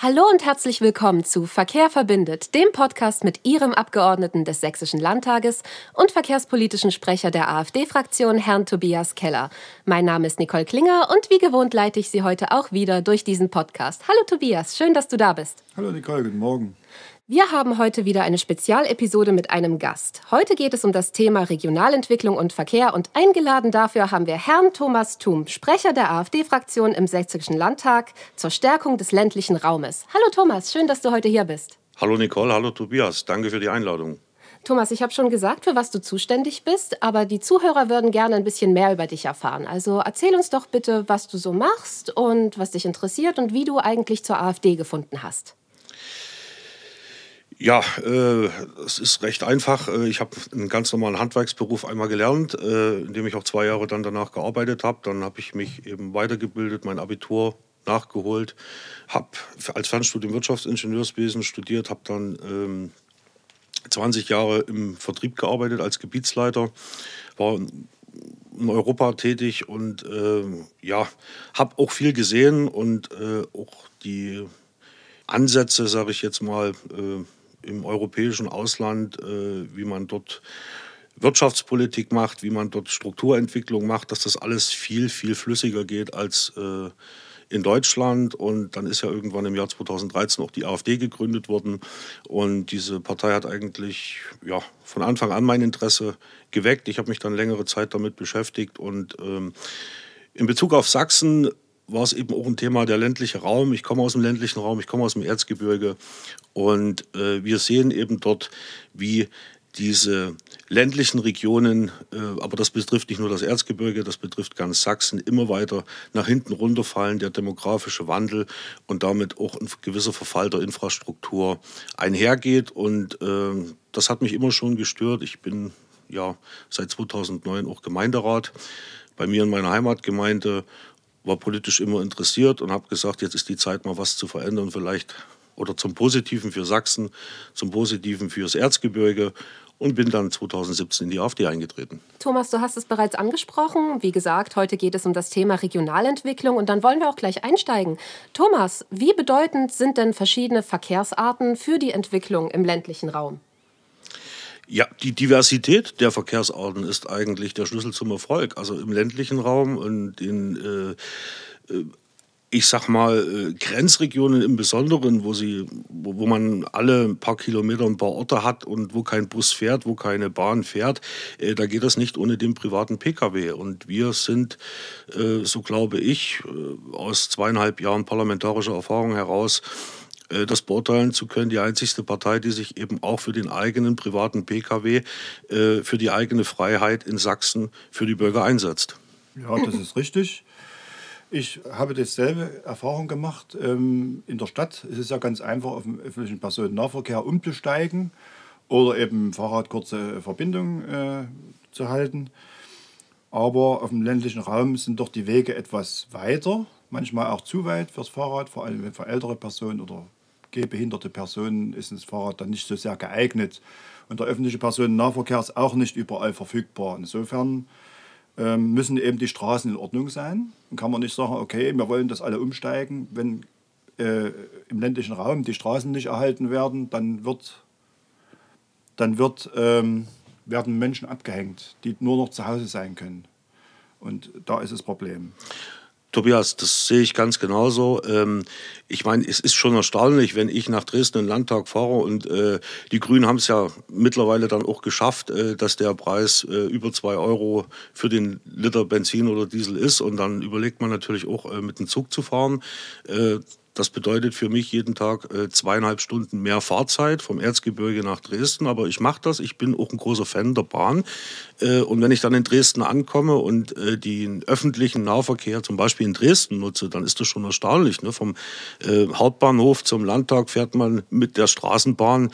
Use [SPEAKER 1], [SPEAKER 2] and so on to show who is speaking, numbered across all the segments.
[SPEAKER 1] Hallo und herzlich willkommen zu Verkehr verbindet, dem Podcast mit Ihrem Abgeordneten des Sächsischen Landtages und verkehrspolitischen Sprecher der AfD-Fraktion, Herrn Tobias Keller. Mein Name ist Nicole Klinger und wie gewohnt leite ich Sie heute auch wieder durch diesen Podcast. Hallo Tobias, schön, dass du da bist.
[SPEAKER 2] Hallo Nicole, guten Morgen.
[SPEAKER 1] Wir haben heute wieder eine Spezialepisode mit einem Gast. Heute geht es um das Thema Regionalentwicklung und Verkehr und eingeladen dafür haben wir Herrn Thomas Thum, Sprecher der AfD-Fraktion im Sächsischen Landtag zur Stärkung des ländlichen Raumes. Hallo Thomas, schön, dass du heute hier bist.
[SPEAKER 3] Hallo Nicole, hallo Tobias, danke für die Einladung.
[SPEAKER 1] Thomas, ich habe schon gesagt, für was du zuständig bist, aber die Zuhörer würden gerne ein bisschen mehr über dich erfahren. Also erzähl uns doch bitte, was du so machst und was dich interessiert und wie du eigentlich zur AfD gefunden hast.
[SPEAKER 3] Ja, äh, es ist recht einfach. Äh, ich habe einen ganz normalen Handwerksberuf einmal gelernt, äh, in dem ich auch zwei Jahre dann danach gearbeitet habe. Dann habe ich mich eben weitergebildet, mein Abitur nachgeholt, habe als Fernstudium Wirtschaftsingenieurswesen studiert, habe dann ähm, 20 Jahre im Vertrieb gearbeitet als Gebietsleiter, war in Europa tätig und äh, ja, habe auch viel gesehen und äh, auch die Ansätze, sage ich jetzt mal, äh, im europäischen Ausland, äh, wie man dort Wirtschaftspolitik macht, wie man dort Strukturentwicklung macht, dass das alles viel, viel flüssiger geht als äh, in Deutschland. Und dann ist ja irgendwann im Jahr 2013 auch die AfD gegründet worden. Und diese Partei hat eigentlich ja, von Anfang an mein Interesse geweckt. Ich habe mich dann längere Zeit damit beschäftigt. Und ähm, in Bezug auf Sachsen war es eben auch ein Thema der ländliche Raum. Ich komme aus dem ländlichen Raum, ich komme aus dem Erzgebirge und äh, wir sehen eben dort, wie diese ländlichen Regionen, äh, aber das betrifft nicht nur das Erzgebirge, das betrifft ganz Sachsen, immer weiter nach hinten runterfallen, der demografische Wandel und damit auch ein gewisser Verfall der Infrastruktur einhergeht. Und äh, das hat mich immer schon gestört. Ich bin ja seit 2009 auch Gemeinderat bei mir in meiner Heimatgemeinde war politisch immer interessiert und habe gesagt, jetzt ist die Zeit mal was zu verändern, vielleicht oder zum Positiven für Sachsen, zum Positiven fürs Erzgebirge und bin dann 2017 in die AfD eingetreten.
[SPEAKER 1] Thomas, du hast es bereits angesprochen. Wie gesagt, heute geht es um das Thema Regionalentwicklung und dann wollen wir auch gleich einsteigen. Thomas, wie bedeutend sind denn verschiedene Verkehrsarten für die Entwicklung im ländlichen Raum?
[SPEAKER 3] Ja, die Diversität der Verkehrsarten ist eigentlich der Schlüssel zum Erfolg. Also im ländlichen Raum und in, äh, äh ich sag mal, äh, Grenzregionen im Besonderen, wo, sie, wo, wo, man alle paar Kilometer ein paar Orte hat und wo kein Bus fährt, wo keine Bahn fährt, äh, da geht das nicht ohne den privaten Pkw. Und wir sind, äh, so glaube ich, äh, aus zweieinhalb Jahren parlamentarischer Erfahrung heraus, das beurteilen zu können, die einzigste Partei, die sich eben auch für den eigenen privaten Pkw, äh, für die eigene Freiheit in Sachsen für die Bürger einsetzt.
[SPEAKER 2] Ja, das ist richtig. Ich habe dasselbe Erfahrung gemacht. Ähm, in der Stadt Es ist ja ganz einfach, auf dem öffentlichen Personennahverkehr umzusteigen oder eben Fahrrad kurze Verbindung äh, zu halten. Aber auf dem ländlichen Raum sind doch die Wege etwas weiter, manchmal auch zu weit fürs Fahrrad, vor allem für ältere Personen oder gehbehinderte Personen ist das Fahrrad dann nicht so sehr geeignet. Und der öffentliche Personennahverkehr ist auch nicht überall verfügbar. Insofern ähm, müssen eben die Straßen in Ordnung sein. Dann kann man nicht sagen, okay, wir wollen, dass alle umsteigen. Wenn äh, im ländlichen Raum die Straßen nicht erhalten werden, dann wird, dann wird, ähm, werden Menschen abgehängt, die nur noch zu Hause sein können. Und da ist das Problem.
[SPEAKER 3] Tobias, das sehe ich ganz genauso. Ähm, ich meine, es ist schon erstaunlich, wenn ich nach Dresden in den Landtag fahre und äh, die Grünen haben es ja mittlerweile dann auch geschafft, äh, dass der Preis äh, über zwei Euro für den Liter Benzin oder Diesel ist. Und dann überlegt man natürlich auch, mit dem Zug zu fahren. Das bedeutet für mich jeden Tag äh, zweieinhalb Stunden mehr Fahrzeit vom Erzgebirge nach Dresden. Aber ich mache das. Ich bin auch ein großer Fan der Bahn. Äh, und wenn ich dann in Dresden ankomme und äh, den öffentlichen Nahverkehr zum Beispiel in Dresden nutze, dann ist das schon erstaunlich. Ne? Vom äh, Hauptbahnhof zum Landtag fährt man mit der Straßenbahn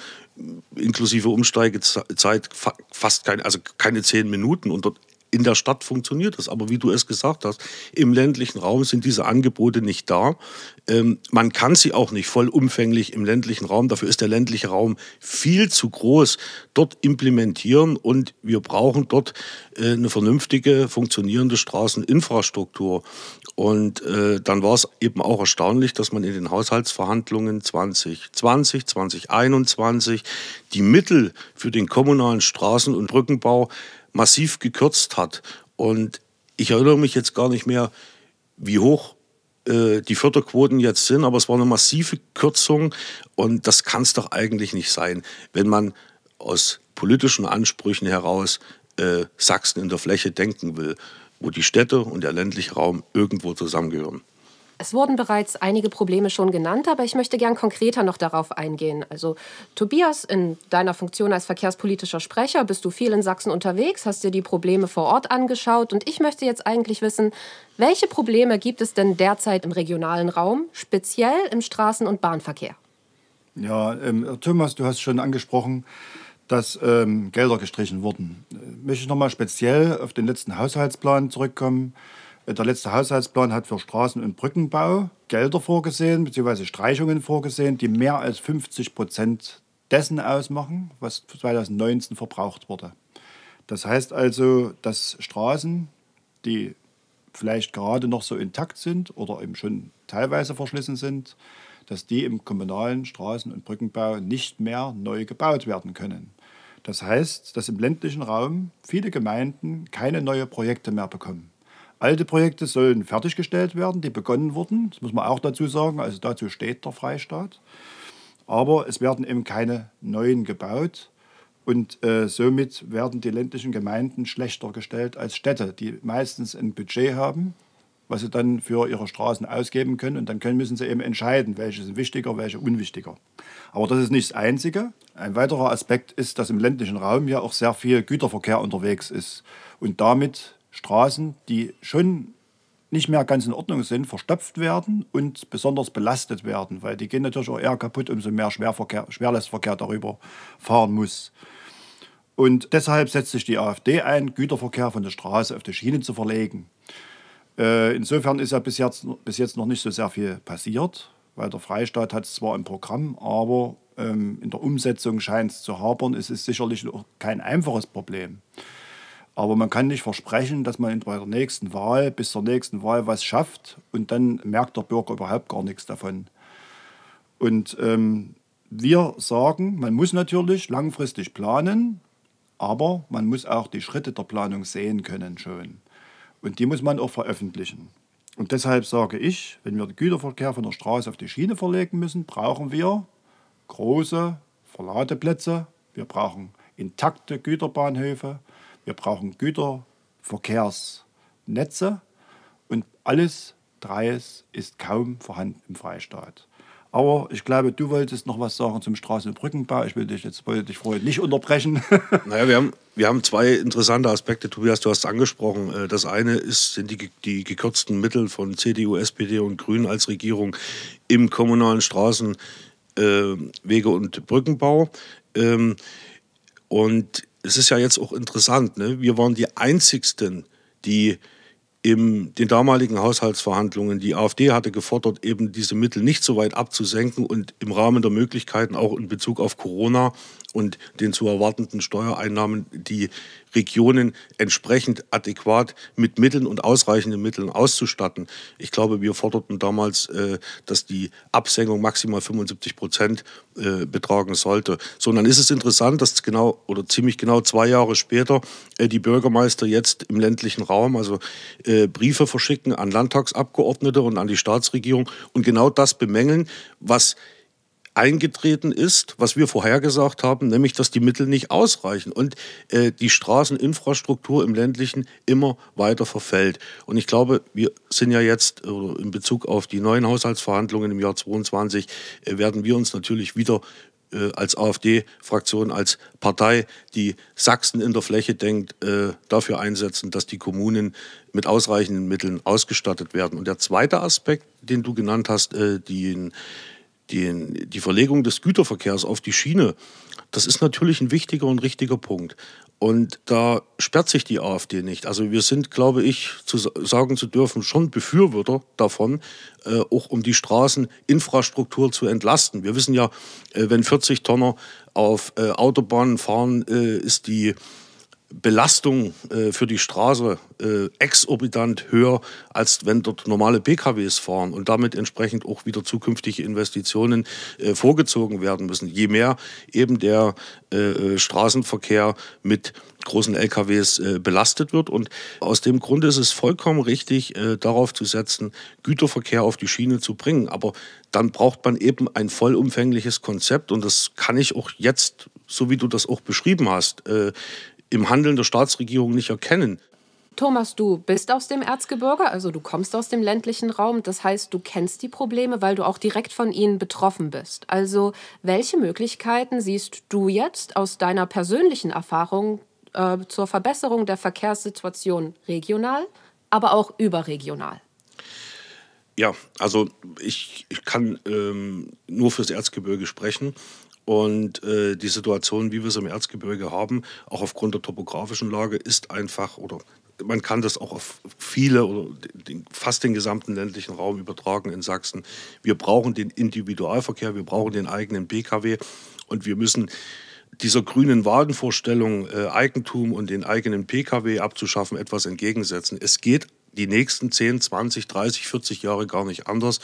[SPEAKER 3] inklusive Umsteigezeit fast keine, also keine zehn Minuten. Und dort In der Stadt funktioniert das, aber wie du es gesagt hast, im ländlichen Raum sind diese Angebote nicht da. Ähm, man kann sie auch nicht vollumfänglich im ländlichen Raum, dafür ist der ländliche Raum viel zu groß, dort implementieren und wir brauchen dort äh, eine vernünftige, funktionierende Straßeninfrastruktur. Und äh, dann war es eben auch erstaunlich, dass man in den Haushaltsverhandlungen 2020, 2021 die Mittel für den kommunalen Straßen- und Brückenbau massiv gekürzt hat. Und ich erinnere mich jetzt gar nicht mehr, wie hoch äh, die Förderquoten jetzt sind, aber es war eine massive Kürzung und das kann es doch eigentlich nicht sein, wenn man aus politischen Ansprüchen heraus äh, Sachsen in der Fläche denken will, wo die Städte und der ländliche Raum irgendwo zusammengehören.
[SPEAKER 1] Es wurden bereits einige Probleme schon genannt, aber ich möchte gern konkreter noch darauf eingehen. Also Tobias, in deiner Funktion als verkehrspolitischer Sprecher bist du viel in Sachsen unterwegs, hast dir die Probleme vor Ort angeschaut und ich möchte jetzt eigentlich wissen, welche Probleme gibt es denn derzeit im regionalen Raum, speziell im Straßen- und Bahnverkehr?
[SPEAKER 2] Ja, ähm, Thomas, du hast schon angesprochen, dass ähm, Gelder gestrichen wurden. Äh, möchte ich nochmal speziell auf den letzten Haushaltsplan zurückkommen. Der letzte Haushaltsplan hat für Straßen- und Brückenbau Gelder vorgesehen, beziehungsweise Streichungen vorgesehen, die mehr als 50 Prozent dessen ausmachen, was 2019 verbraucht wurde. Das heißt also, dass Straßen, die vielleicht gerade noch so intakt sind oder eben schon teilweise verschlissen sind, dass die im kommunalen Straßen- und Brückenbau nicht mehr neu gebaut werden können. Das heißt, dass im ländlichen Raum viele Gemeinden keine neuen Projekte mehr bekommen. Alte Projekte sollen fertiggestellt werden, die begonnen wurden. Das muss man auch dazu sagen. Also dazu steht der Freistaat. Aber es werden eben keine neuen gebaut. Und äh, somit werden die ländlichen Gemeinden schlechter gestellt als Städte, die meistens ein Budget haben, was sie dann für ihre Straßen ausgeben können. Und dann können, müssen sie eben entscheiden, welche sind wichtiger, welche unwichtiger. Aber das ist nicht das Einzige. Ein weiterer Aspekt ist, dass im ländlichen Raum ja auch sehr viel Güterverkehr unterwegs ist. Und damit Straßen, die schon nicht mehr ganz in Ordnung sind, verstopft werden und besonders belastet werden, weil die gehen natürlich auch eher kaputt, umso mehr Schwerverkehr, Schwerlastverkehr darüber fahren muss. Und deshalb setzt sich die AfD ein, Güterverkehr von der Straße auf die Schiene zu verlegen. Äh, insofern ist ja bis jetzt, bis jetzt noch nicht so sehr viel passiert, weil der Freistaat hat es zwar im Programm, aber ähm, in der Umsetzung scheint es zu hapern. Es ist sicherlich auch kein einfaches Problem. Aber man kann nicht versprechen, dass man bei der nächsten Wahl bis zur nächsten Wahl was schafft und dann merkt der Bürger überhaupt gar nichts davon. Und ähm, wir sagen, man muss natürlich langfristig planen, aber man muss auch die Schritte der Planung sehen können schon. Und die muss man auch veröffentlichen. Und deshalb sage ich, wenn wir den Güterverkehr von der Straße auf die Schiene verlegen müssen, brauchen wir große Verladeplätze, wir brauchen intakte Güterbahnhöfe, wir brauchen Güterverkehrsnetze und alles Dreies ist kaum vorhanden im Freistaat. Aber ich glaube, du wolltest noch was sagen zum Straßen- und Brückenbau. Ich will dich jetzt wollte dich vorher nicht unterbrechen.
[SPEAKER 3] naja, wir haben, wir haben zwei interessante Aspekte, Tobias, du hast es angesprochen. Äh, das eine ist, sind die, die gekürzten Mittel von CDU, SPD und Grünen als Regierung im kommunalen Straßen, äh, Wege und Brückenbau. Ähm, und es ist ja jetzt auch interessant, ne? wir waren die Einzigsten, die in den damaligen Haushaltsverhandlungen, die AfD hatte gefordert, eben diese Mittel nicht so weit abzusenken und im Rahmen der Möglichkeiten auch in Bezug auf Corona und den zu erwartenden Steuereinnahmen die Regionen entsprechend adäquat mit Mitteln und ausreichenden Mitteln auszustatten. Ich glaube, wir forderten damals, äh, dass die Absenkung maximal 75 Prozent äh, betragen sollte. So, und dann ist es interessant, dass genau oder ziemlich genau zwei Jahre später äh, die Bürgermeister jetzt im ländlichen Raum also Briefe verschicken an Landtagsabgeordnete und an die Staatsregierung und genau das bemängeln, was eingetreten ist, was wir vorhergesagt haben, nämlich dass die Mittel nicht ausreichen und äh, die Straßeninfrastruktur im ländlichen immer weiter verfällt. Und ich glaube, wir sind ja jetzt äh, in Bezug auf die neuen Haushaltsverhandlungen im Jahr 2022, äh, werden wir uns natürlich wieder äh, als AfD-Fraktion, als Partei, die Sachsen in der Fläche denkt, äh, dafür einsetzen, dass die Kommunen mit ausreichenden Mitteln ausgestattet werden. Und der zweite Aspekt, den du genannt hast, äh, den die, die Verlegung des Güterverkehrs auf die Schiene, das ist natürlich ein wichtiger und richtiger Punkt. Und da sperrt sich die AfD nicht. Also wir sind, glaube ich, zu sagen zu dürfen, schon Befürworter davon, äh, auch um die Straßeninfrastruktur zu entlasten. Wir wissen ja, äh, wenn 40 Tonner auf äh, Autobahnen fahren, äh, ist die Belastung äh, für die Straße äh, exorbitant höher, als wenn dort normale PKWs fahren und damit entsprechend auch wieder zukünftige Investitionen äh, vorgezogen werden müssen. Je mehr eben der äh, äh, Straßenverkehr mit großen LKWs äh, belastet wird. Und aus dem Grunde ist es vollkommen richtig, darauf zu setzen, Güterverkehr auf die Schiene zu bringen. Aber dann braucht man eben ein vollumfängliches Konzept und das kann ich auch jetzt, so wie du das auch beschrieben hast, im Handeln der Staatsregierung nicht erkennen.
[SPEAKER 1] Thomas, du bist aus dem Erzgebirge, also du kommst aus dem ländlichen Raum. Das heißt, du kennst die Probleme, weil du auch direkt von ihnen betroffen bist. Also, welche Möglichkeiten siehst du jetzt aus deiner persönlichen Erfahrung äh, zur Verbesserung der Verkehrssituation regional, aber auch überregional?
[SPEAKER 3] Ja, also ich, ich kann ähm, nur fürs Erzgebirge sprechen. Und äh, die Situation, wie wir es im Erzgebirge haben, auch aufgrund der topografischen Lage, ist einfach, oder man kann das auch auf viele oder den, fast den gesamten ländlichen Raum übertragen in Sachsen. Wir brauchen den Individualverkehr, wir brauchen den eigenen Pkw und wir müssen dieser grünen Wadenvorstellung, äh, Eigentum und den eigenen Pkw abzuschaffen, etwas entgegensetzen. Es geht die nächsten 10, 20, 30, 40 Jahre gar nicht anders.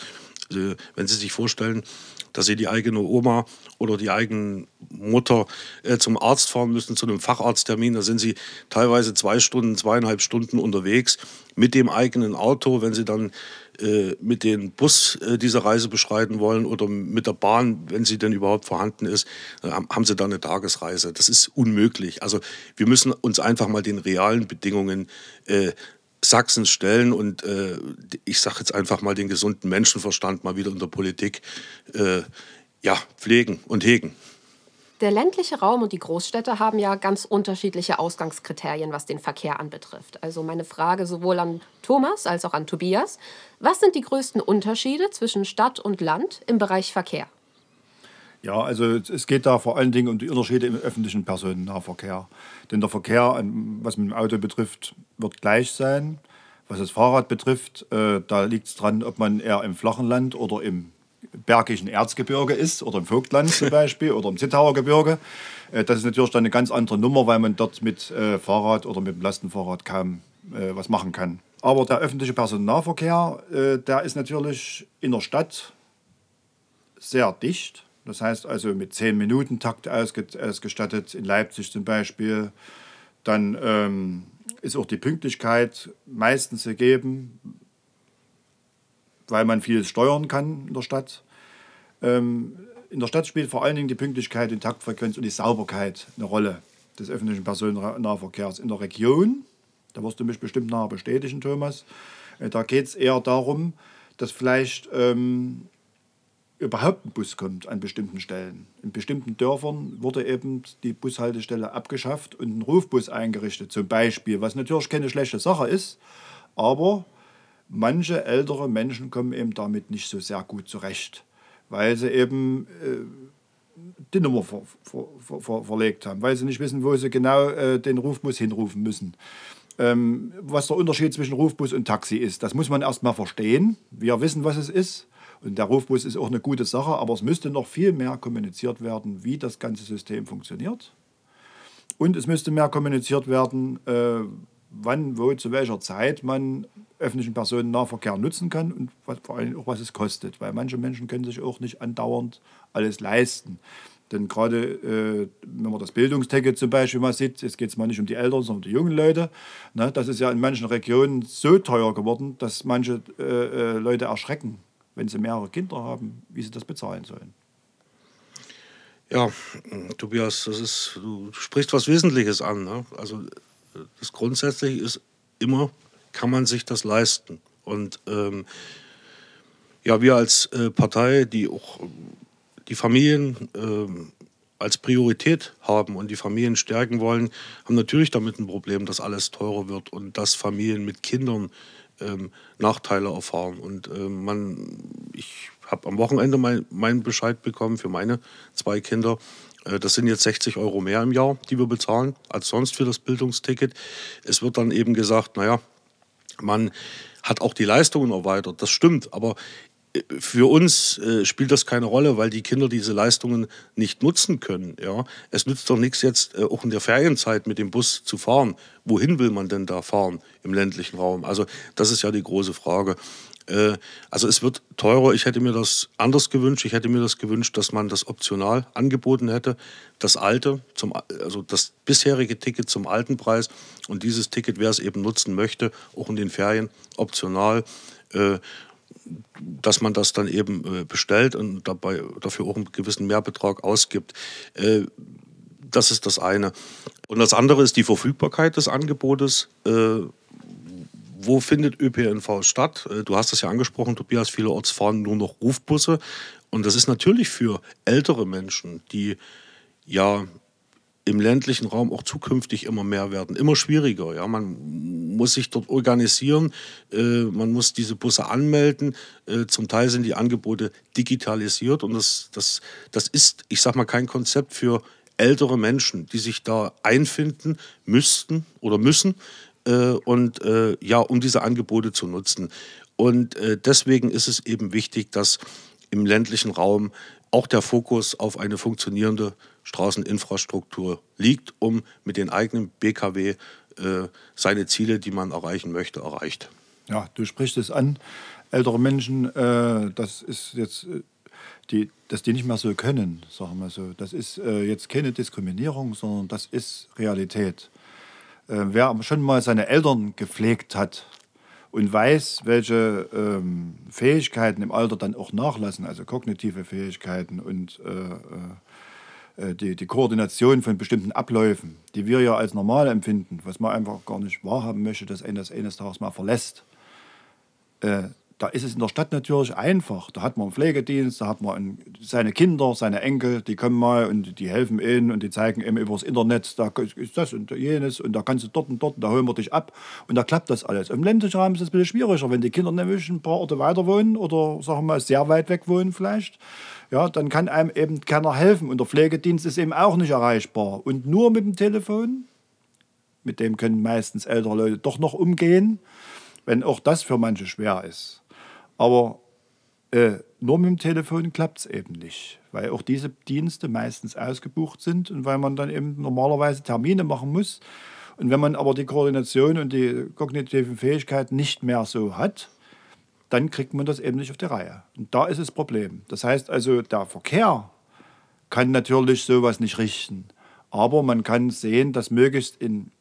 [SPEAKER 3] Also, wenn Sie sich vorstellen, dass sie die eigene Oma oder die eigene Mutter äh, zum Arzt fahren müssen, zu einem Facharzttermin. Da sind sie teilweise zwei Stunden, zweieinhalb Stunden unterwegs mit dem eigenen Auto. Wenn sie dann äh, mit dem Bus äh, diese Reise beschreiten wollen oder mit der Bahn, wenn sie denn überhaupt vorhanden ist, äh, haben sie dann eine Tagesreise. Das ist unmöglich. Also wir müssen uns einfach mal den realen Bedingungen äh, Sachsens stellen und äh, ich sage jetzt einfach mal den gesunden Menschenverstand mal wieder in der Politik äh, ja, pflegen und hegen.
[SPEAKER 1] Der ländliche Raum und die Großstädte haben ja ganz unterschiedliche Ausgangskriterien, was den Verkehr anbetrifft. Also meine Frage sowohl an Thomas als auch an Tobias. Was sind die größten Unterschiede zwischen Stadt und Land im Bereich Verkehr?
[SPEAKER 2] Ja, also es geht da vor allen Dingen um die Unterschiede im öffentlichen Personennahverkehr. Denn der Verkehr, was mit dem Auto betrifft, wird gleich sein. Was das Fahrrad betrifft, äh, da liegt es dran, ob man eher im flachen Land oder im bergigen Erzgebirge ist oder im Vogtland zum Beispiel oder im Zittauer Gebirge. Äh, das ist natürlich dann eine ganz andere Nummer, weil man dort mit äh, Fahrrad oder mit dem Lastenfahrrad kaum äh, was machen kann. Aber der öffentliche Personennahverkehr, äh, der ist natürlich in der Stadt sehr dicht das heißt also mit 10 Minuten Takt ausgestattet, in Leipzig zum Beispiel. Dann ähm, ist auch die Pünktlichkeit meistens gegeben, weil man vieles steuern kann in der Stadt. Ähm, in der Stadt spielt vor allen Dingen die Pünktlichkeit, die Taktfrequenz und die Sauberkeit eine Rolle des öffentlichen Personennahverkehrs. In der Region, da wirst du mich bestimmt nachher bestätigen, Thomas, äh, da geht es eher darum, dass vielleicht ähm, überhaupt ein Bus kommt an bestimmten Stellen. In bestimmten Dörfern wurde eben die Bushaltestelle abgeschafft und ein Rufbus eingerichtet, zum Beispiel, was natürlich keine schlechte Sache ist, aber manche ältere Menschen kommen eben damit nicht so sehr gut zurecht, weil sie eben äh, die Nummer ver, ver, ver, verlegt haben, weil sie nicht wissen, wo sie genau äh, den Rufbus hinrufen müssen. Ähm, was der Unterschied zwischen Rufbus und Taxi ist, das muss man erst mal verstehen. Wir wissen, was es ist. Und der Rufbus ist auch eine gute Sache, aber es müsste noch viel mehr kommuniziert werden, wie das ganze System funktioniert. Und es müsste mehr kommuniziert werden, äh, wann, wo, zu welcher Zeit man öffentlichen Personennahverkehr nutzen kann und was, vor allem auch was es kostet. Weil manche Menschen können sich auch nicht andauernd alles leisten. Denn gerade äh, wenn man das Bildungsticket zum Beispiel mal sieht, jetzt geht es mal nicht um die Älteren, sondern um die jungen Leute. Ne, das ist ja in manchen Regionen so teuer geworden, dass manche äh, äh Leute erschrecken, wenn sie mehrere Kinder haben, wie sie das bezahlen sollen.
[SPEAKER 3] Ja, Tobias, das ist, du sprichst was Wesentliches an. Ne? Also das Grundsätzliche ist immer, kann man sich das leisten? Und ähm, ja, wir als äh, Partei, die auch die Familien äh, als Priorität haben und die Familien stärken wollen, haben natürlich damit ein Problem, dass alles teurer wird und dass Familien mit Kindern ähm, Nachteile erfahren. Und äh, man, ich habe am Wochenende meinen mein Bescheid bekommen für meine zwei Kinder. Äh, das sind jetzt 60 Euro mehr im Jahr, die wir bezahlen, als sonst für das Bildungsticket. Es wird dann eben gesagt, naja, man hat auch die Leistungen erweitert. Das stimmt, aber für uns äh, spielt das keine Rolle, weil die Kinder diese Leistungen nicht nutzen können. Ja? Es nützt doch nichts jetzt äh, auch in der Ferienzeit mit dem Bus zu fahren. Wohin will man denn da fahren im ländlichen Raum? Also das ist ja die große Frage. Äh, also es wird teurer. Ich hätte mir das anders gewünscht. Ich hätte mir das gewünscht, dass man das optional angeboten hätte. Das alte, zum, also das bisherige Ticket zum alten Preis und dieses Ticket, wer es eben nutzen möchte, auch in den Ferien optional. Äh, dass man das dann eben äh, bestellt und dabei dafür auch einen gewissen Mehrbetrag ausgibt. das ist das eine. Und das andere ist die Verfügbarkeit des Angebotes wo findet ÖPNV statt? Äh, du hast das ja angesprochen, Tobias, vielerorts fahren nur noch Rufbusse. Und das ist natürlich für ältere Menschen, die ja im ländlichen Raum auch zukünftig immer mehr werden, immer schwieriger. Ja, man muss sich dort organisieren, äh, man muss diese Busse anmelden. Äh, zum Teil sind die Angebote digitalisiert und das, das, das ist, ich sag mal, kein Konzept für ältere Menschen, die sich da einfinden müssten oder müssen äh, und äh, ja, um diese Angebote zu nutzen. Und äh, deswegen ist es eben wichtig, dass im ländlichen Raum auch der Fokus auf eine funktionierende Straßeninfrastruktur liegt, um mit den eigenen BKW äh, seine Ziele, die man erreichen möchte, erreicht.
[SPEAKER 2] Ja, du sprichst es an. Ältere Menschen, äh, das ist jetzt, äh, die, dass die nicht mehr so können, sagen wir so. Das ist äh, jetzt keine Diskriminierung, sondern das ist Realität. Äh, wer schon mal seine Eltern gepflegt hat und weiß, welche ähm, Fähigkeiten im Alter dann auch nachlassen, also kognitive Fähigkeiten und äh, äh, die, die Koordination von bestimmten Abläufen, die wir ja als normal empfinden, was man einfach gar nicht wahrhaben möchte, dass einen das eines Tages mal verlässt. Äh, da ist es in der Stadt natürlich einfach. Da hat man einen Pflegedienst, da hat man einen, seine Kinder, seine Enkel, die kommen mal und die helfen ihnen und die zeigen ihm übers Internet, da ist das und jenes und da kannst du dort und dort und da holen wir dich ab und da klappt das alles. Im ländlichen Raum ist es ein bisschen schwieriger, wenn die Kinder nämlich ein paar Orte weiter wohnen oder sagen wir mal sehr weit weg wohnen vielleicht. Ja, dann kann einem eben keiner helfen und der Pflegedienst ist eben auch nicht erreichbar. Und nur mit dem Telefon, mit dem können meistens ältere Leute doch noch umgehen, wenn auch das für manche schwer ist. Aber äh, nur mit dem Telefon klappt es eben nicht, weil auch diese Dienste meistens ausgebucht sind und weil man dann eben normalerweise Termine machen muss. Und wenn man aber die Koordination und die kognitiven Fähigkeiten nicht mehr so hat, dann kriegt man das eben nicht auf die Reihe. Und da ist das Problem. Das heißt also, der Verkehr kann natürlich sowas nicht richten. Aber man kann sehen, dass möglichst in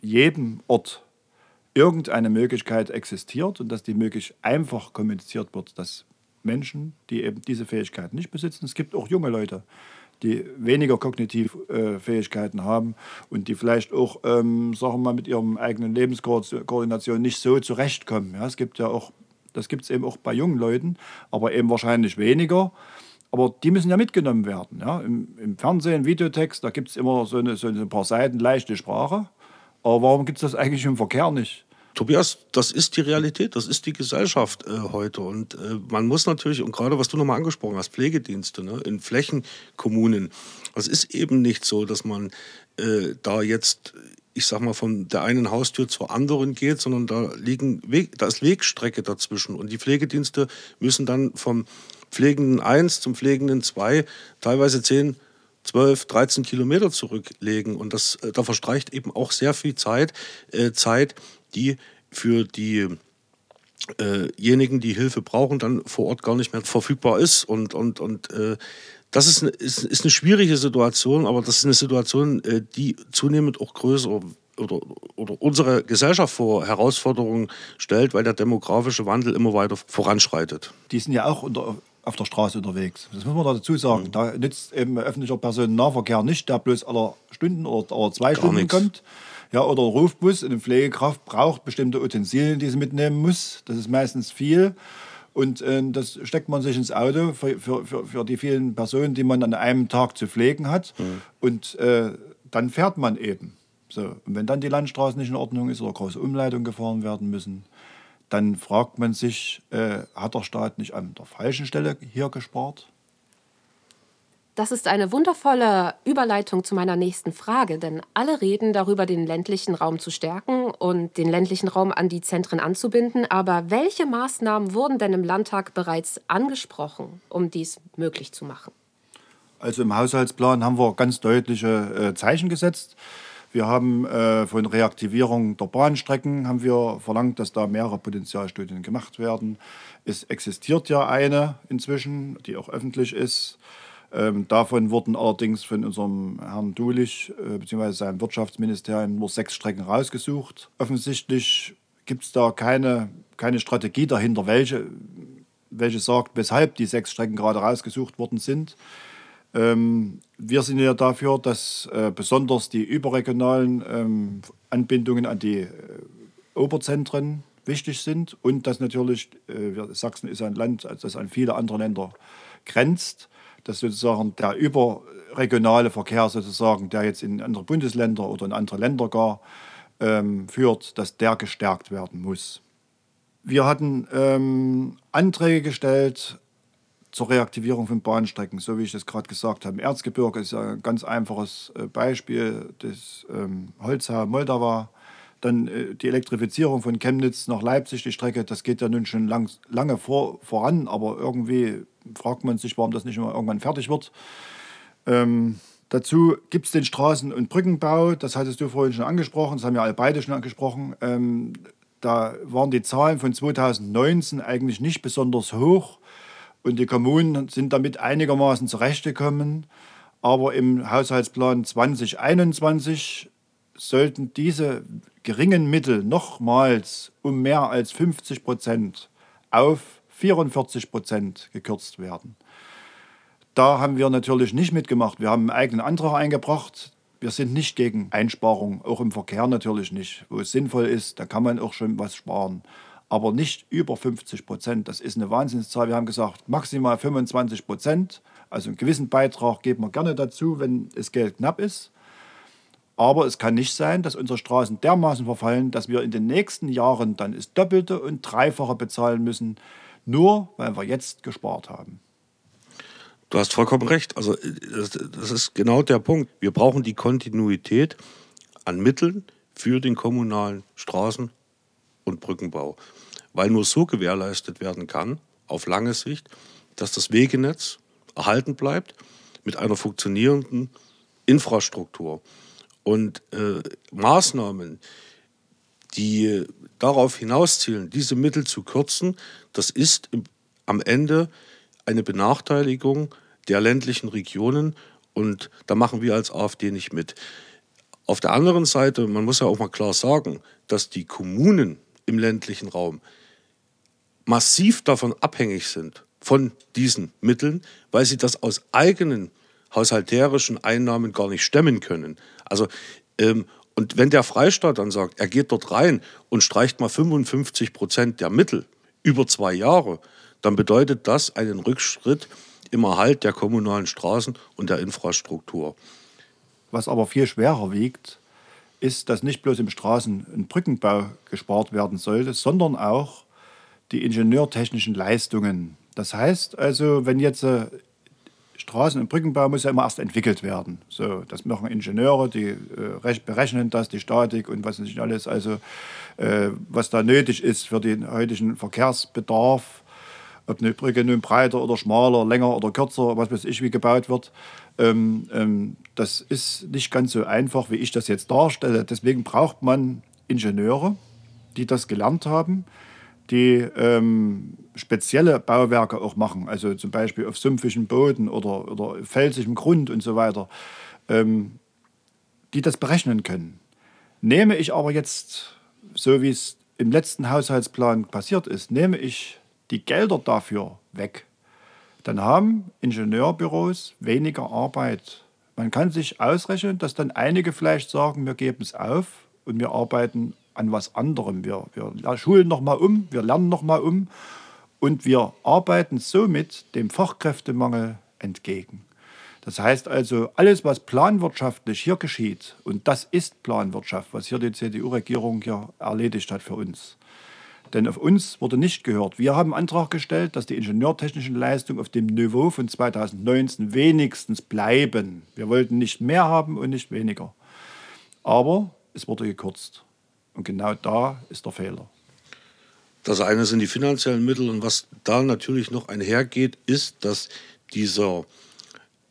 [SPEAKER 2] jedem Ort irgendeine Möglichkeit existiert und dass die möglichst einfach kommuniziert wird, dass Menschen, die eben diese Fähigkeiten nicht besitzen, es gibt auch junge Leute, die weniger kognitive äh, Fähigkeiten haben und die vielleicht auch, ähm, sagen wir mal, mit ihrem eigenen Lebenskoordination nicht so zurechtkommen. Ja, es gibt ja auch, das gibt es eben auch bei jungen Leuten, aber eben wahrscheinlich weniger. Aber die müssen ja mitgenommen werden. Ja? Im, Im Fernsehen, Videotext, da gibt es immer so, eine, so ein paar Seiten leichte Sprache. Aber warum gibt es das eigentlich im Verkehr nicht?
[SPEAKER 3] Tobias, das ist die Realität, das ist die Gesellschaft äh, heute. Und äh, man muss natürlich, und gerade was du nochmal angesprochen hast, Pflegedienste ne, in Flächenkommunen, es ist eben nicht so, dass man äh, da jetzt, ich sag mal, von der einen Haustür zur anderen geht, sondern da, liegen Weg, da ist Wegstrecke dazwischen. Und die Pflegedienste müssen dann vom Pflegenden 1 zum Pflegenden 2 teilweise 10 12, 13 Kilometer zurücklegen. Und das, äh, da verstreicht eben auch sehr viel Zeit, äh, Zeit, die für diejenigen, äh die Hilfe brauchen, dann vor Ort gar nicht mehr verfügbar ist. Und, und, und äh, das ist eine, ist, ist eine schwierige Situation, aber das ist eine Situation, äh, die zunehmend auch größer oder, oder unsere Gesellschaft vor Herausforderungen stellt, weil der demografische Wandel immer weiter voranschreitet.
[SPEAKER 2] Die sind ja auch unter, auf der Straße unterwegs. Das muss man dazu sagen. Mhm. Da nützt eben öffentlicher Personennahverkehr nicht, der bloß aller Stunden oder, oder zwei Gar Stunden nichts. kommt ja, oder Rufbus. Eine Pflegekraft braucht bestimmte Utensilien, die sie mitnehmen muss. Das ist meistens viel. Und äh, das steckt man sich ins Auto für, für, für, die vielen Personen, die man an einem Tag zu pflegen hat. Mhm. Und äh, dann fährt man eben. So. Und wenn dann die Landstraße nicht in Ordnung ist oder große Umleitungen gefahren werden müssen, dann fragt man sich, äh, hat der Staat nicht an der falschen Stelle hier gespart?
[SPEAKER 1] Das ist eine wundervolle Überleitung zu meiner nächsten Frage, denn alle reden darüber, den ländlichen Raum zu stärken und den ländlichen Raum an die Zentren anzubinden. Aber welche Maßnahmen wurden denn im Landtag bereits angesprochen, um dies möglich zu machen?
[SPEAKER 2] Also im Haushaltsplan haben wir ganz deutliche äh, Zeichen gesetzt. Wir haben äh, von Reaktivierung der Bahnstrecken haben wir verlangt, dass da mehrere Potenzialstudien gemacht werden. Es existiert ja eine inzwischen, die auch öffentlich ist. Ähm, davon wurden allerdings von unserem Herrn Dulich äh, bzw. seinem Wirtschaftsministerium nur sechs Strecken rausgesucht. Offensichtlich gibt es da keine, keine Strategie dahinter, welche, welche sagt, weshalb die sechs Strecken gerade rausgesucht worden sind. Ähm, wir sind ja dafür, dass äh, besonders die überregionalen ähm, Anbindungen an die äh, Oberzentren wichtig sind und dass natürlich, äh, Sachsen ist ein Land, das an viele andere Länder grenzt, dass sozusagen der überregionale Verkehr sozusagen, der jetzt in andere Bundesländer oder in andere Länder gar ähm, führt, dass der gestärkt werden muss. Wir hatten ähm, Anträge gestellt zur Reaktivierung von Bahnstrecken, so wie ich das gerade gesagt habe. Erzgebirge ist ja ein ganz einfaches äh, Beispiel, das ähm, Holzhau Moldau. Dann äh, die Elektrifizierung von Chemnitz nach Leipzig, die Strecke, das geht ja nun schon lang, lange vor, voran, aber irgendwie fragt man sich, warum das nicht mal irgendwann fertig wird. Ähm, dazu gibt es den Straßen- und Brückenbau, das hattest du vorhin schon angesprochen, das haben ja alle beide schon angesprochen. Ähm, da waren die Zahlen von 2019 eigentlich nicht besonders hoch. Und die Kommunen sind damit einigermaßen zurechtgekommen. Aber im Haushaltsplan 2021 sollten diese geringen Mittel nochmals um mehr als 50 Prozent auf 44 Prozent gekürzt werden. Da haben wir natürlich nicht mitgemacht. Wir haben einen eigenen Antrag eingebracht. Wir sind nicht gegen Einsparungen, auch im Verkehr natürlich nicht. Wo es sinnvoll ist, da kann man auch schon was sparen aber nicht über 50 Prozent. Das ist eine Wahnsinnszahl. Wir haben gesagt, maximal 25 Prozent. Also einen gewissen Beitrag geben wir gerne dazu, wenn das Geld knapp ist. Aber es kann nicht sein, dass unsere Straßen dermaßen verfallen, dass wir in den nächsten Jahren dann das Doppelte und Dreifache bezahlen müssen, nur weil wir jetzt gespart haben.
[SPEAKER 3] Du hast vollkommen recht. Also das ist genau der Punkt. Wir brauchen die Kontinuität an Mitteln für den kommunalen Straßen- und Brückenbau weil nur so gewährleistet werden kann, auf lange Sicht, dass das Wegenetz erhalten bleibt mit einer funktionierenden Infrastruktur. Und äh, Maßnahmen, die darauf hinauszielen, diese Mittel zu kürzen, das ist im, am Ende eine Benachteiligung der ländlichen Regionen und da machen wir als AfD nicht mit. Auf der anderen Seite, man muss ja auch mal klar sagen, dass die Kommunen im ländlichen Raum massiv davon abhängig sind, von diesen Mitteln, weil sie das aus eigenen haushalterischen Einnahmen gar nicht stemmen können. Also, ähm, und wenn der Freistaat dann sagt, er geht dort rein und streicht mal 55 Prozent der Mittel über zwei Jahre, dann bedeutet das einen Rückschritt im Erhalt der kommunalen Straßen und der Infrastruktur.
[SPEAKER 2] Was aber viel schwerer wiegt, ist, dass nicht bloß im Straßen- und Brückenbau gespart werden sollte, sondern auch die ingenieurtechnischen Leistungen. Das heißt also, wenn jetzt äh, Straßen- und Brückenbau muss ja immer erst entwickelt werden. So, das machen Ingenieure, die äh, berechnen das, die Statik und was nicht alles, also äh, was da nötig ist für den heutigen Verkehrsbedarf, ob eine Brücke nun breiter oder schmaler, länger oder kürzer, was weiß ich, wie gebaut wird. Ähm, ähm, das ist nicht ganz so einfach, wie ich das jetzt darstelle. Deswegen braucht man Ingenieure, die das gelernt haben, die ähm, spezielle Bauwerke auch machen, also zum Beispiel auf sumpfigem Boden oder, oder felsigem Grund und so weiter, ähm, die das berechnen können. Nehme ich aber jetzt, so wie es im letzten Haushaltsplan passiert ist, nehme ich die Gelder dafür weg, dann haben Ingenieurbüros weniger Arbeit. Man kann sich ausrechnen, dass dann einige vielleicht sagen, wir geben es auf und wir arbeiten an was anderem. Wir, wir schulen nochmal um, wir lernen nochmal um und wir arbeiten somit dem Fachkräftemangel entgegen. Das heißt also, alles, was planwirtschaftlich hier geschieht, und das ist Planwirtschaft, was hier die CDU-Regierung hier erledigt hat für uns, Denn auf uns wurde nicht gehört. Wir haben Antrag gestellt, dass die ingenieurtechnischen Leistungen auf dem Niveau von 2019 wenigstens bleiben. Wir wollten nicht mehr haben und nicht weniger. Aber es wurde gekürzt. Und genau da ist der Fehler.
[SPEAKER 3] Das eine sind die finanziellen Mittel und was da natürlich noch einhergeht, ist, dass dieser,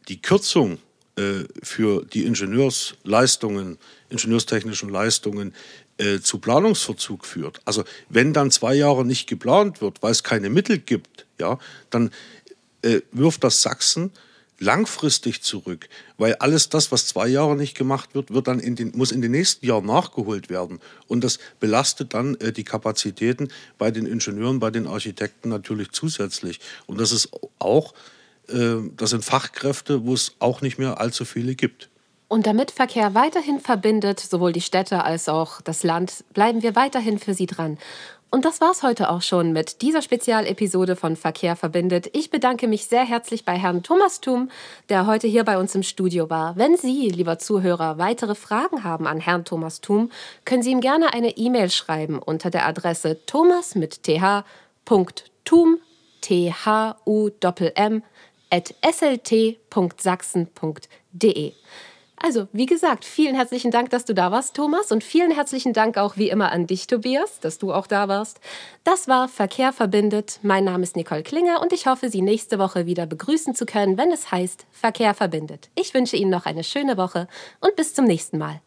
[SPEAKER 3] die Kürzung äh, für die Ingenieursleistungen, ingenieurstechnischen Leistungen äh, zu Planungsverzug führt. Also wenn dann zwei Jahre nicht geplant wird, weil es keine Mittel gibt, ja, dann äh, wirft das Sachsen langfristig zurück, weil alles das, was zwei Jahre nicht gemacht wird, wird dann in den, muss in den nächsten Jahren nachgeholt werden. Und das belastet dann äh, die Kapazitäten bei den Ingenieuren, bei den Architekten natürlich zusätzlich. Und das ist auch, äh, das sind Fachkräfte, wo es auch nicht mehr allzu viele gibt.
[SPEAKER 1] Und damit Verkehr weiterhin verbindet, sowohl die Städte als auch das Land, bleiben wir weiterhin für Sie dran. Und das war's heute auch schon mit dieser Spezialepisode von Verkehr verbindet. Ich bedanke mich sehr herzlich bei Herrn Thomas Thum, der heute hier bei uns im Studio war. Wenn Sie, lieber Zuhörer, weitere Fragen haben an Herrn Thomas Thum, können Sie ihm gerne eine E-Mail schreiben unter der Adresse thomas mit th.tum, t h u m at slt.sachsen.de. Also, wie gesagt, vielen herzlichen Dank, dass du da warst, Thomas. Und vielen herzlichen Dank auch wie immer an dich, Tobias, dass du auch da warst. Das war Verkehr verbindet. Mein Name ist Nicole Klinger und ich hoffe, Sie nächste Woche wieder begrüßen zu können, wenn es heißt Verkehr verbindet. Ich wünsche Ihnen noch eine schöne Woche und bis zum nächsten Mal.